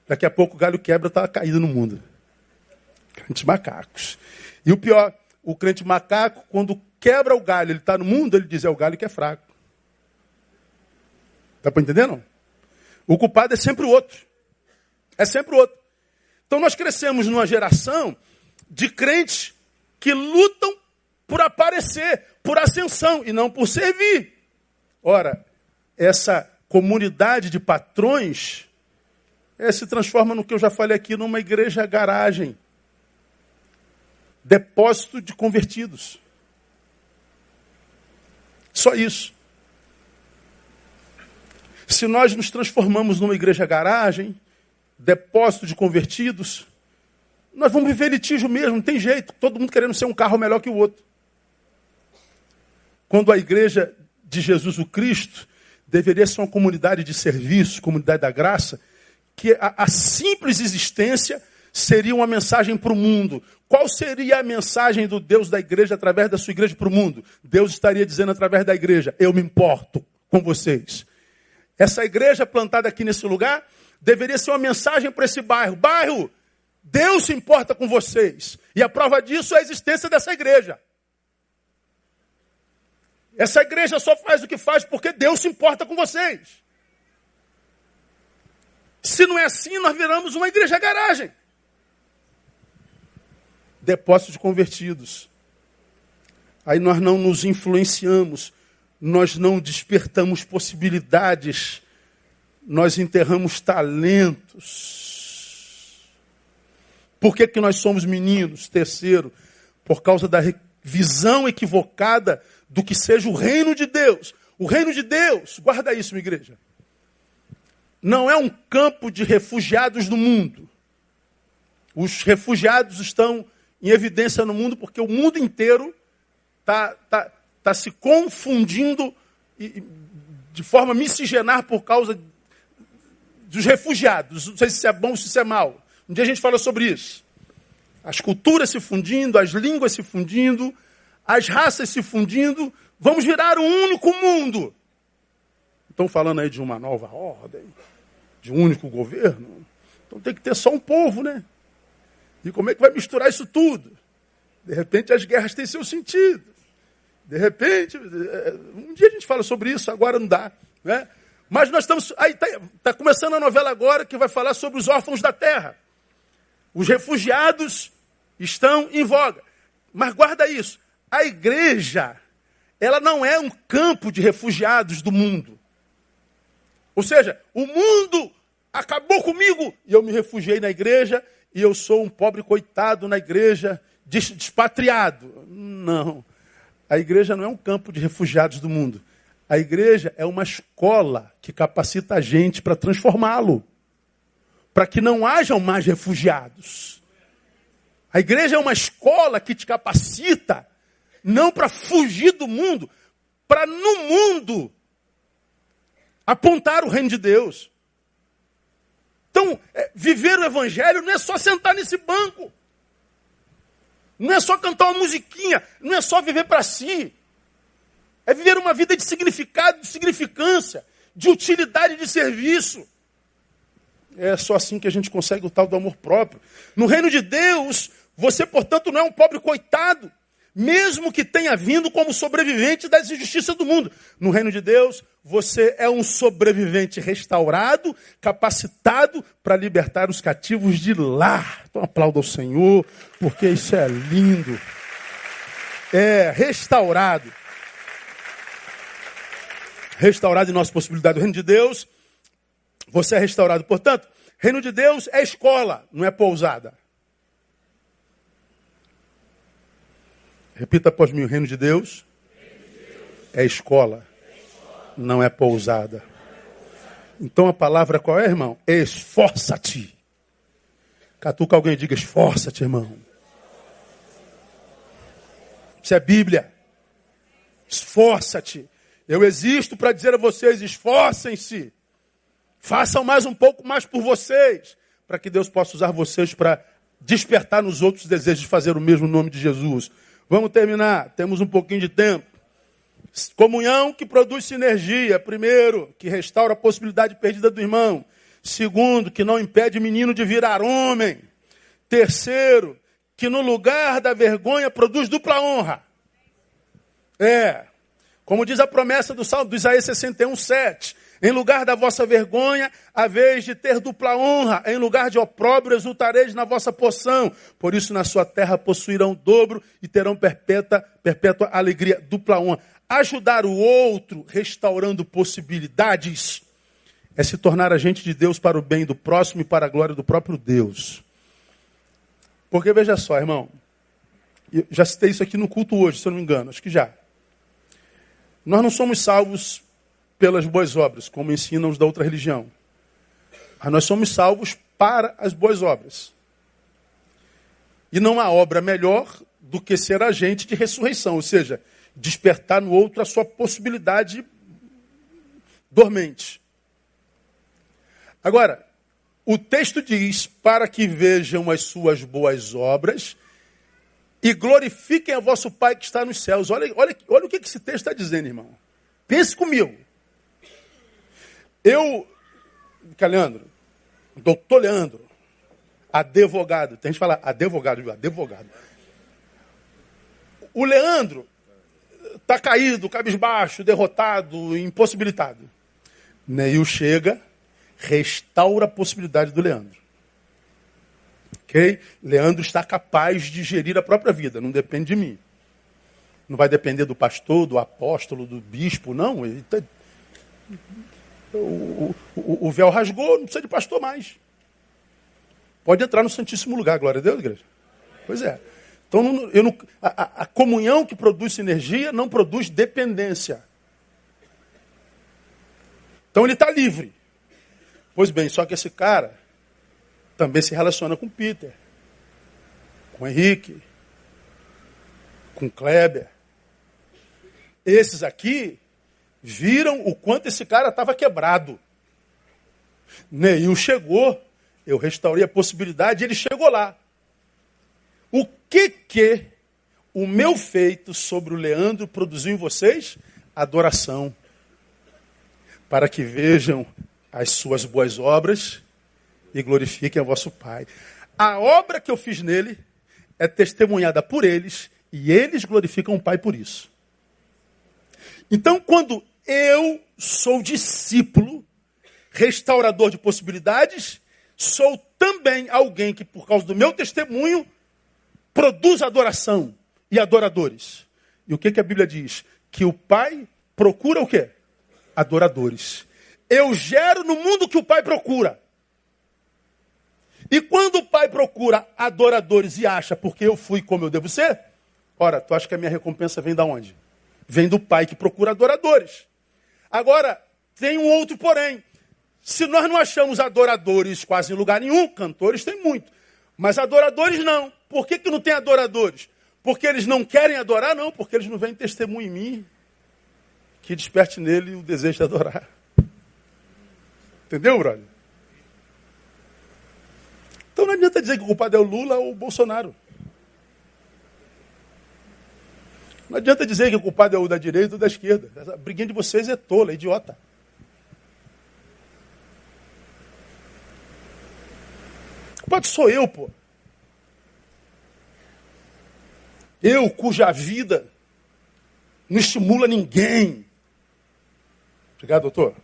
Speaker 1: Daqui a pouco o galho quebra, está caído no mundo. Crentes macacos. E o pior, o crente macaco, quando quebra o galho, ele está no mundo, ele diz, é o galho que é fraco. Está para entender, não? O culpado é sempre o outro. É sempre o outro. Então nós crescemos numa geração de crentes que lutam por aparecer, por ascensão e não por servir. Ora, essa comunidade de patrões é, se transforma no que eu já falei aqui, numa igreja garagem depósito de convertidos. Só isso. Se nós nos transformamos numa igreja garagem, depósito de convertidos, nós vamos viver litígio mesmo, não tem jeito. Todo mundo querendo ser um carro melhor que o outro. Quando a igreja de Jesus o Cristo deveria ser uma comunidade de serviço, comunidade da graça, que a, a simples existência seria uma mensagem para o mundo. Qual seria a mensagem do Deus da igreja através da sua igreja para o mundo? Deus estaria dizendo através da igreja: Eu me importo com vocês. Essa igreja plantada aqui nesse lugar deveria ser uma mensagem para esse bairro: Bairro, Deus se importa com vocês. E a prova disso é a existência dessa igreja. Essa igreja só faz o que faz porque Deus se importa com vocês. Se não é assim, nós viramos uma igreja garagem. Depósito de convertidos. Aí nós não nos influenciamos, nós não despertamos possibilidades, nós enterramos talentos por que, que nós somos meninos? Terceiro, por causa da visão equivocada do que seja o reino de Deus. O reino de Deus, guarda isso, minha igreja, não é um campo de refugiados no mundo. Os refugiados estão em evidência no mundo porque o mundo inteiro está tá, tá se confundindo de forma miscigenar por causa dos refugiados. Não sei se é bom ou se é mal. Um dia a gente fala sobre isso. As culturas se fundindo, as línguas se fundindo, as raças se fundindo, vamos virar um único mundo. Estão falando aí de uma nova ordem, de um único governo. Então tem que ter só um povo, né? E como é que vai misturar isso tudo? De repente as guerras têm seu sentido. De repente, é, um dia a gente fala sobre isso, agora não dá. Né? Mas nós estamos. Aí está tá começando a novela agora que vai falar sobre os órfãos da terra. Os refugiados estão em voga. Mas guarda isso. A igreja, ela não é um campo de refugiados do mundo. Ou seja, o mundo acabou comigo e eu me refugiei na igreja e eu sou um pobre coitado na igreja, despatriado. Não. A igreja não é um campo de refugiados do mundo. A igreja é uma escola que capacita a gente para transformá-lo para que não hajam mais refugiados. A igreja é uma escola que te capacita, não para fugir do mundo, para no mundo apontar o reino de Deus. Então, é, viver o evangelho não é só sentar nesse banco. Não é só cantar uma musiquinha, não é só viver para si. É viver uma vida de significado, de significância, de utilidade de serviço. É só assim que a gente consegue o tal do amor próprio. No reino de Deus, você, portanto, não é um pobre coitado, mesmo que tenha vindo como sobrevivente das injustiças do mundo. No reino de Deus, você é um sobrevivente restaurado, capacitado para libertar os cativos de lá. Então aplauda ao Senhor, porque isso é lindo. É restaurado. Restaurado em nossa possibilidade. O reino de Deus, você é restaurado. Portanto, reino de Deus é escola, não é pousada. Repita após mim: o reino de Deus é escola não é pousada. Então a palavra qual é, irmão? Esforça-te. Catuca alguém diga, esforça-te, irmão. Isso é Bíblia. Esforça-te. Eu existo para dizer a vocês, esforcem-se. Façam mais um pouco mais por vocês, para que Deus possa usar vocês para despertar nos outros desejos de fazer o mesmo nome de Jesus. Vamos terminar, temos um pouquinho de tempo. Comunhão que produz sinergia. Primeiro, que restaura a possibilidade perdida do irmão. Segundo, que não impede o menino de virar homem. Terceiro, que no lugar da vergonha produz dupla honra. É, como diz a promessa do Salmo do Isaías 61, 7. Em lugar da vossa vergonha, a vez de ter dupla honra, em lugar de opróbrio, exultareis na vossa poção. Por isso, na sua terra possuirão dobro e terão perpétua, perpétua alegria, dupla honra. Ajudar o outro, restaurando possibilidades, é se tornar agente de Deus para o bem do próximo e para a glória do próprio Deus. Porque veja só, irmão, eu já citei isso aqui no culto hoje, se eu não me engano, acho que já. Nós não somos salvos pelas boas obras, como ensinam os da outra religião. Mas nós somos salvos para as boas obras. E não há obra melhor do que ser agente de ressurreição, ou seja, despertar no outro a sua possibilidade dormente. Agora, o texto diz: para que vejam as suas boas obras e glorifiquem a vosso Pai que está nos céus. Olha, olha, olha o que esse texto está dizendo, irmão. Pense comigo. Eu, Leandro, doutor Leandro, advogado, tem gente que fala advogado, advogado. O Leandro está caído, cabisbaixo, derrotado, impossibilitado. Neil chega, restaura a possibilidade do Leandro. Ok? Leandro está capaz de gerir a própria vida, não depende de mim. Não vai depender do pastor, do apóstolo, do bispo, não. Ele tá... o, o, o véu rasgou, não precisa de pastor mais. Pode entrar no Santíssimo Lugar, glória a Deus, igreja. Pois é. Então, não, a, a comunhão que produz sinergia não produz dependência. Então ele está livre. Pois bem, só que esse cara também se relaciona com Peter, com Henrique, com Kleber. Esses aqui viram o quanto esse cara estava quebrado. Neil chegou, eu restaurei a possibilidade, ele chegou lá. O que que o meu feito sobre o Leandro produziu em vocês? Adoração. Para que vejam as suas boas obras e glorifiquem a vosso Pai. A obra que eu fiz nele é testemunhada por eles e eles glorificam o Pai por isso. Então, quando eu sou discípulo, restaurador de possibilidades, sou também alguém que, por causa do meu testemunho, produz adoração e adoradores. E o que, que a Bíblia diz? Que o Pai procura o quê? Adoradores. Eu gero no mundo que o Pai procura. E quando o Pai procura adoradores e acha porque eu fui como eu devo ser, ora, tu acha que a minha recompensa vem da onde? Vem do Pai que procura adoradores. Agora, tem um outro porém. Se nós não achamos adoradores quase em lugar nenhum, cantores tem muito. Mas adoradores não. Por que, que não tem adoradores? Porque eles não querem adorar? Não, porque eles não veem testemunho em mim que desperte nele o desejo de adorar. Entendeu, brother? Então não adianta dizer que o culpado é o Lula ou o Bolsonaro. Não adianta dizer que o culpado é o da direita ou da esquerda. Essa briguinha de vocês é tola, é idiota. O culpado sou eu, pô. Eu, cuja vida não estimula ninguém. Obrigado, doutor.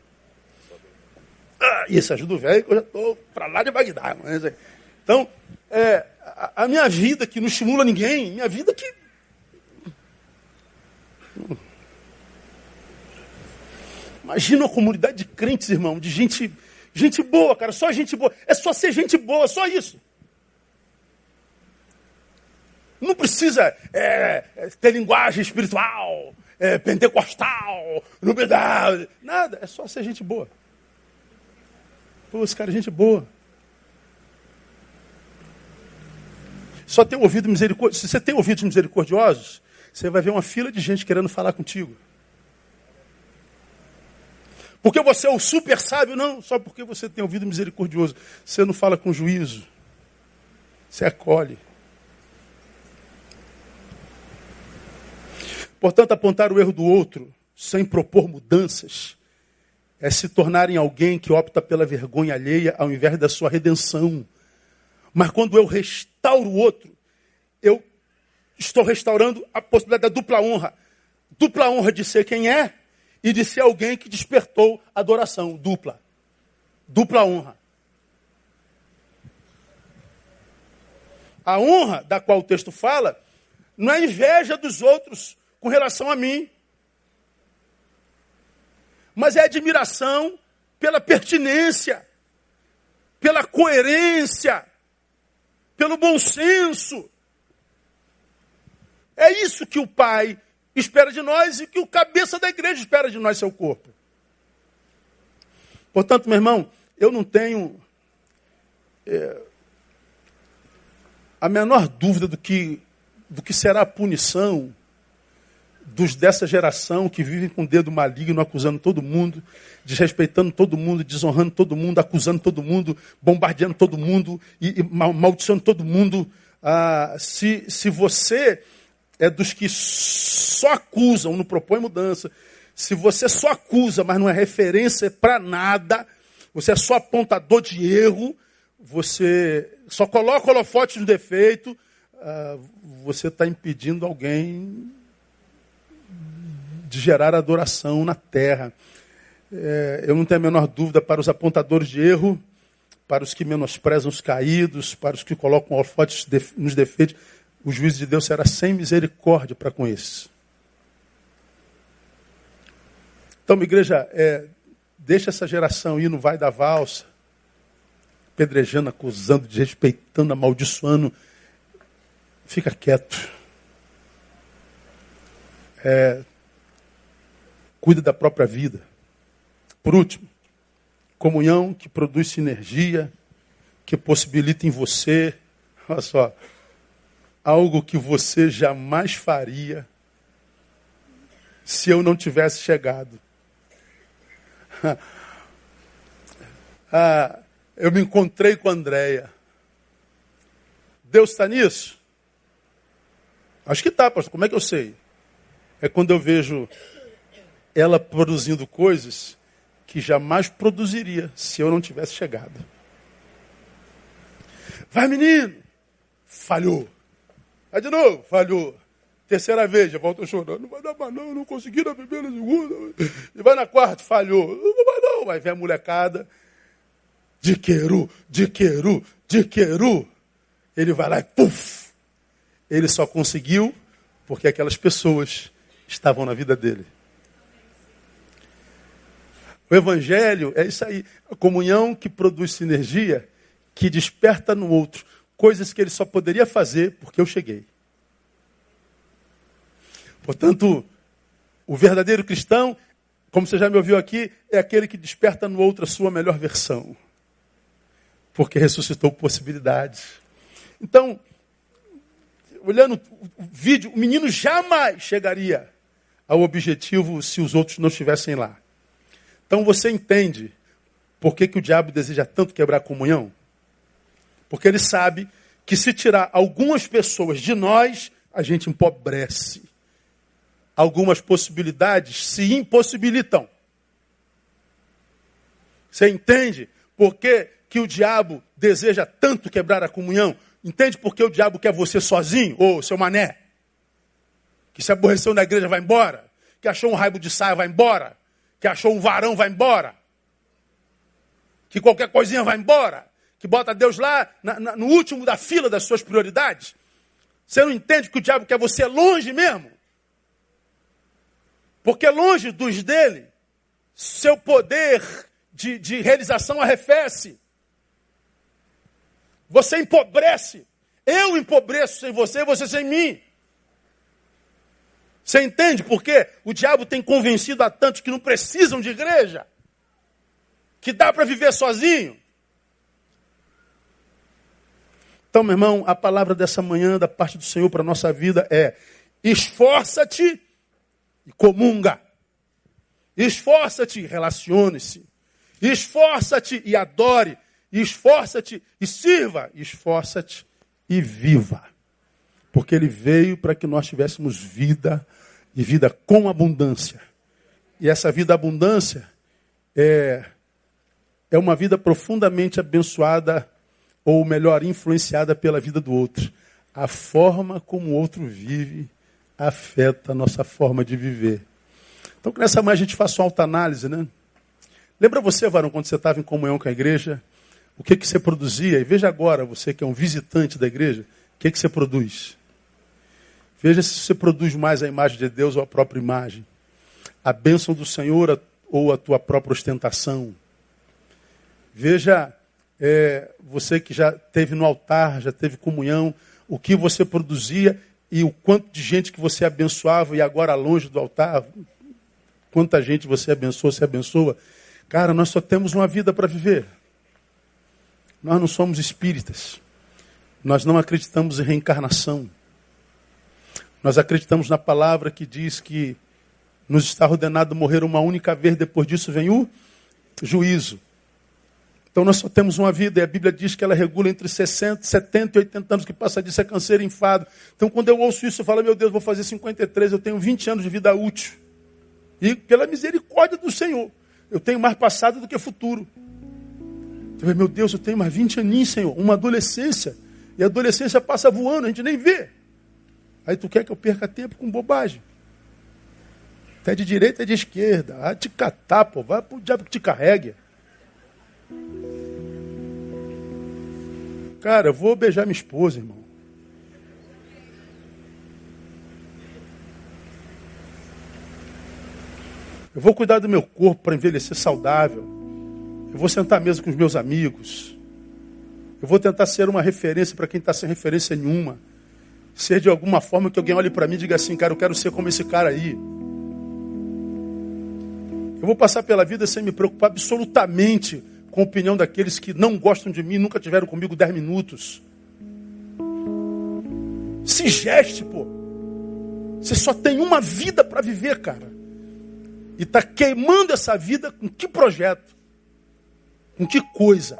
Speaker 1: Ah, isso ajuda o velho que eu já estou para lá de Bagdá. Mas, é. então, é, a, a, minha vida que não estimula ninguém, minha vida que. Imagina uma comunidade de crentes, irmão, de gente, gente boa, cara, só gente boa. É só ser gente boa, só isso. Não precisa é, é ter linguagem espiritual, é, pentecostal, não nada. É só ser gente boa. Pô, esse cara é gente boa. Só tem ouvido misericordioso. Se você tem ouvidos misericordiosos, você vai ver uma fila de gente querendo falar contigo. Porque você é o super sábio, não, só porque você tem ouvido misericordioso. Você não fala com juízo. Você acolhe. Portanto, apontar o erro do outro sem propor mudanças é se tornar em alguém que opta pela vergonha alheia ao invés da sua redenção. Mas quando eu restauro o outro, eu estou restaurando a possibilidade da dupla honra. Dupla honra de ser quem é e de ser alguém que despertou adoração. Dupla. Dupla honra. A honra da qual o texto fala não é inveja dos outros com relação a mim mas é admiração pela pertinência, pela coerência, pelo bom senso. É isso que o Pai espera de nós e que o cabeça da igreja espera de nós, seu corpo. Portanto, meu irmão, eu não tenho é, a menor dúvida do que, do que será a punição dos dessa geração que vivem com o dedo maligno, acusando todo mundo, desrespeitando todo mundo, desonrando todo mundo, acusando todo mundo, bombardeando todo mundo e, e todo mundo. Ah, se, se você é dos que só acusam, não propõe mudança, se você só acusa, mas não é referência para nada, você é só apontador de erro, você só coloca holofote no defeito, ah, você está impedindo alguém de gerar adoração na terra. É, eu não tenho a menor dúvida para os apontadores de erro, para os que menosprezam os caídos, para os que colocam holofotes nos defeitos, o juízo de Deus será sem misericórdia para com esses. Então, igreja, é, deixa essa geração ir, não vai da valsa, pedrejando, acusando, desrespeitando, amaldiçoando. Fica quieto. É, cuida da própria vida. Por último, comunhão que produz sinergia, que possibilita em você, olha só, algo que você jamais faria se eu não tivesse chegado. ah, eu me encontrei com a Andréia. Deus está nisso? Acho que está, pastor. Como é que eu sei? É quando eu vejo ela produzindo coisas que jamais produziria se eu não tivesse chegado. Vai, menino! Falhou. Vai de novo, falhou. Terceira vez, já voltou chorando. Não vai dar mais não, não consegui na primeira, segunda. E vai na quarta, falhou. Não vai não. Vai ver a molecada. De queru, de queru, de queru. Ele vai lá e puf! Ele só conseguiu porque aquelas pessoas estavam na vida dele. O Evangelho é isso aí. A comunhão que produz sinergia, que desperta no outro coisas que ele só poderia fazer porque eu cheguei. Portanto, o verdadeiro cristão, como você já me ouviu aqui, é aquele que desperta no outro a sua melhor versão. Porque ressuscitou possibilidades. Então, olhando o vídeo, o menino jamais chegaria ao objetivo se os outros não estivessem lá. Então você entende por que, que o diabo deseja tanto quebrar a comunhão? Porque ele sabe que se tirar algumas pessoas de nós, a gente empobrece. Algumas possibilidades se impossibilitam. Você entende por que, que o diabo deseja tanto quebrar a comunhão? Entende por que o diabo quer você sozinho, ô seu mané? Que se aborreceu na igreja vai embora? Que achou um raibo de saia vai embora? Que achou um varão vai embora? Que qualquer coisinha vai embora? Que bota Deus lá na, na, no último da fila das suas prioridades? Você não entende que o diabo quer você longe mesmo? Porque longe dos dele, seu poder de, de realização arrefece. Você empobrece. Eu empobreço sem você, você sem mim. Você entende por quê? O diabo tem convencido a tantos que não precisam de igreja, que dá para viver sozinho. Então, meu irmão, a palavra dessa manhã da parte do Senhor para a nossa vida é: esforça-te e comunga. Esforça-te e relacione-se. Esforça-te e adore. Esforça-te e sirva. Esforça-te e viva. Porque ele veio para que nós tivéssemos vida e vida com abundância. E essa vida abundância é, é uma vida profundamente abençoada ou melhor, influenciada pela vida do outro. A forma como o outro vive afeta a nossa forma de viver. Então, que nessa manhã a gente faça uma autoanálise, né? Lembra você, varão, quando você estava em comunhão com a igreja, o que, que você produzia? E veja agora, você que é um visitante da igreja, o que, que você produz? Veja se você produz mais a imagem de Deus ou a própria imagem. A bênção do Senhor ou a tua própria ostentação. Veja é, você que já teve no altar, já teve comunhão, o que você produzia e o quanto de gente que você abençoava e agora longe do altar, quanta gente você abençoa, se abençoa. Cara, nós só temos uma vida para viver. Nós não somos espíritas. Nós não acreditamos em reencarnação. Nós acreditamos na palavra que diz que nos está ordenado morrer uma única vez, depois disso vem o juízo. Então nós só temos uma vida, e a Bíblia diz que ela regula entre 60, 70 e 80 anos, que passa disso é canseiro e enfado. Então quando eu ouço isso, eu falo, meu Deus, vou fazer 53, eu tenho 20 anos de vida útil. E pela misericórdia do Senhor, eu tenho mais passado do que futuro. Então, meu Deus, eu tenho mais 20 aninhos, Senhor, uma adolescência. E a adolescência passa voando, a gente nem vê. Aí tu quer que eu perca tempo com bobagem. Até de direita e de esquerda. Ah, te catar, pô, vai pro diabo que te carregue. Cara, eu vou beijar minha esposa, irmão. Eu vou cuidar do meu corpo para envelhecer saudável. Eu vou sentar à mesa com os meus amigos. Eu vou tentar ser uma referência para quem está sem referência nenhuma. Ser de alguma forma que alguém olhe para mim e diga assim, cara, eu quero ser como esse cara aí. Eu vou passar pela vida sem me preocupar absolutamente com a opinião daqueles que não gostam de mim, nunca tiveram comigo dez minutos. Se geste, pô. Você só tem uma vida para viver, cara. E está queimando essa vida com que projeto? Com que coisa?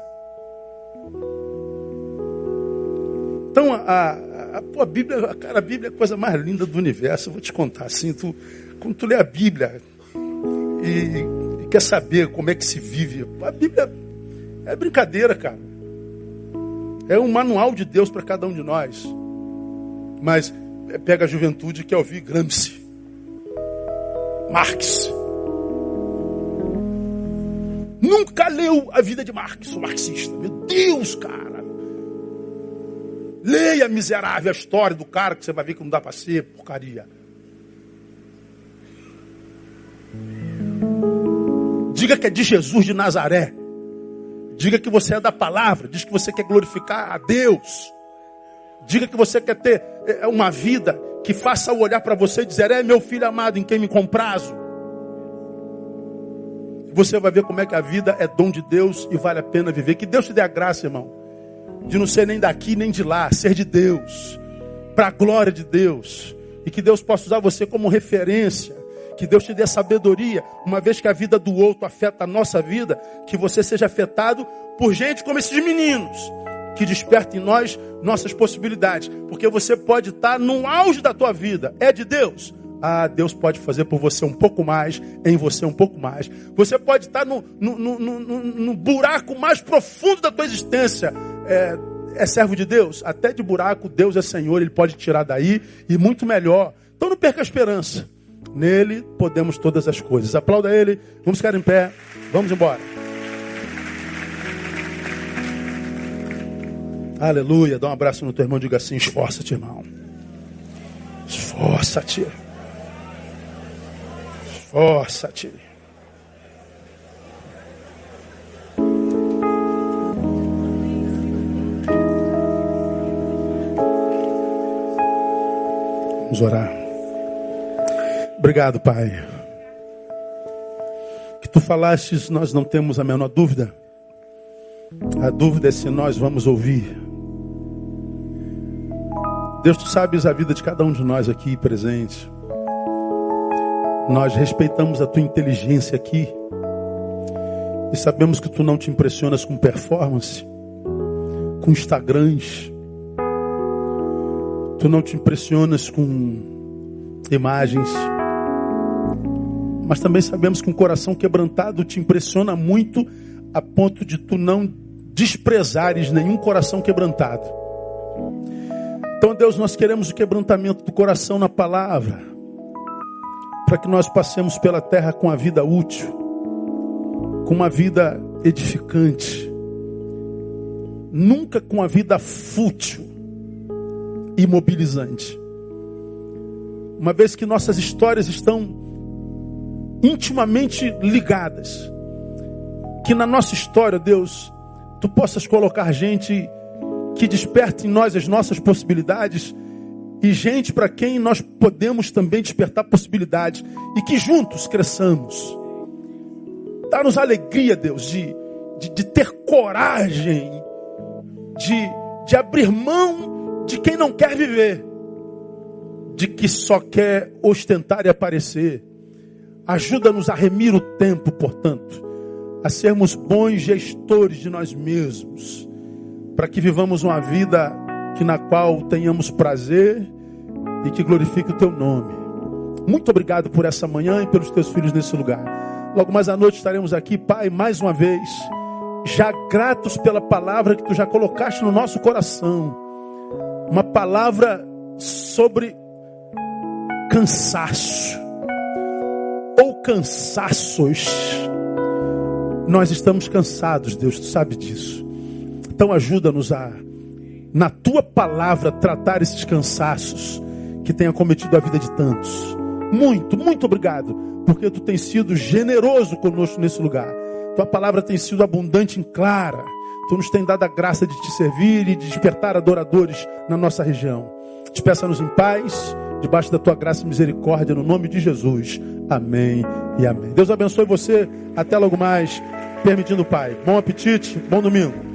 Speaker 1: Então, a, a, a, a Bíblia, cara, a Bíblia é a coisa mais linda do universo. Eu vou te contar assim, tu, quando tu lê a Bíblia e, e quer saber como é que se vive, a Bíblia é brincadeira, cara. É um manual de Deus para cada um de nós. Mas pega a juventude que quer ouvir Gramsci, Marx. Nunca leu a vida de Marx, o marxista. Meu Deus, cara. Leia, miserável, a história do cara que você vai ver que não dá para ser porcaria. Diga que é de Jesus de Nazaré. Diga que você é da palavra. Diz que você quer glorificar a Deus. Diga que você quer ter é, uma vida que faça o olhar para você e dizer: É meu filho amado em quem me comprazo. Você vai ver como é que a vida é dom de Deus e vale a pena viver. Que Deus te dê a graça, irmão, de não ser nem daqui nem de lá, ser de Deus, para a glória de Deus. E que Deus possa usar você como referência que Deus te dê sabedoria, uma vez que a vida do outro afeta a nossa vida, que você seja afetado por gente como esses meninos, que desperta em nós nossas possibilidades. Porque você pode estar no auge da tua vida, é de Deus. Ah, Deus pode fazer por você um pouco mais, em você um pouco mais. Você pode estar no, no, no, no, no buraco mais profundo da tua existência. É, é servo de Deus? Até de buraco, Deus é Senhor, Ele pode tirar daí e muito melhor. Então não perca a esperança. Nele podemos todas as coisas. Aplauda Ele, vamos ficar em pé, vamos embora. Aleluia. Dá um abraço no teu irmão. Diga assim: esforça-te, irmão. Esforça-te. Esforça-te. Vamos orar. Obrigado, Pai. Que tu falastes, nós não temos a menor dúvida. A dúvida é se nós vamos ouvir. Deus, tu sabes a vida de cada um de nós aqui presente. Nós respeitamos a tua inteligência aqui. E sabemos que tu não te impressionas com performance, com Instagrams. Tu não te impressionas com imagens. Mas também sabemos que um coração quebrantado te impressiona muito a ponto de tu não desprezares nenhum coração quebrantado. Então, Deus, nós queremos o quebrantamento do coração na palavra, para que nós passemos pela terra com a vida útil, com uma vida edificante, nunca com a vida fútil, imobilizante. Uma vez que nossas histórias estão intimamente ligadas, que na nossa história, Deus, tu possas colocar gente que desperte em nós as nossas possibilidades e gente para quem nós podemos também despertar possibilidades e que juntos cresçamos. Dá-nos alegria, Deus, de, de, de, ter coragem, de, de abrir mão de quem não quer viver, de que só quer ostentar e aparecer. Ajuda-nos a remir o tempo, portanto, a sermos bons gestores de nós mesmos para que vivamos uma vida que na qual tenhamos prazer e que glorifique o teu nome. Muito obrigado por essa manhã e pelos teus filhos nesse lugar. Logo mais à noite estaremos aqui, Pai, mais uma vez, já gratos pela palavra que tu já colocaste no nosso coração. Uma palavra sobre cansaço ou cansaços. Nós estamos cansados, Deus, tu sabe disso. Então ajuda-nos a, na tua palavra, tratar esses cansaços que têm acometido a vida de tantos. Muito, muito obrigado, porque tu tens sido generoso conosco nesse lugar. Tua palavra tem sido abundante e clara. Tu nos tem dado a graça de te servir e de despertar adoradores na nossa região. Despeça-nos em paz, debaixo da tua graça e misericórdia, no nome de Jesus. Amém e amém. Deus abençoe você. Até logo mais, permitindo, Pai. Bom apetite, bom domingo.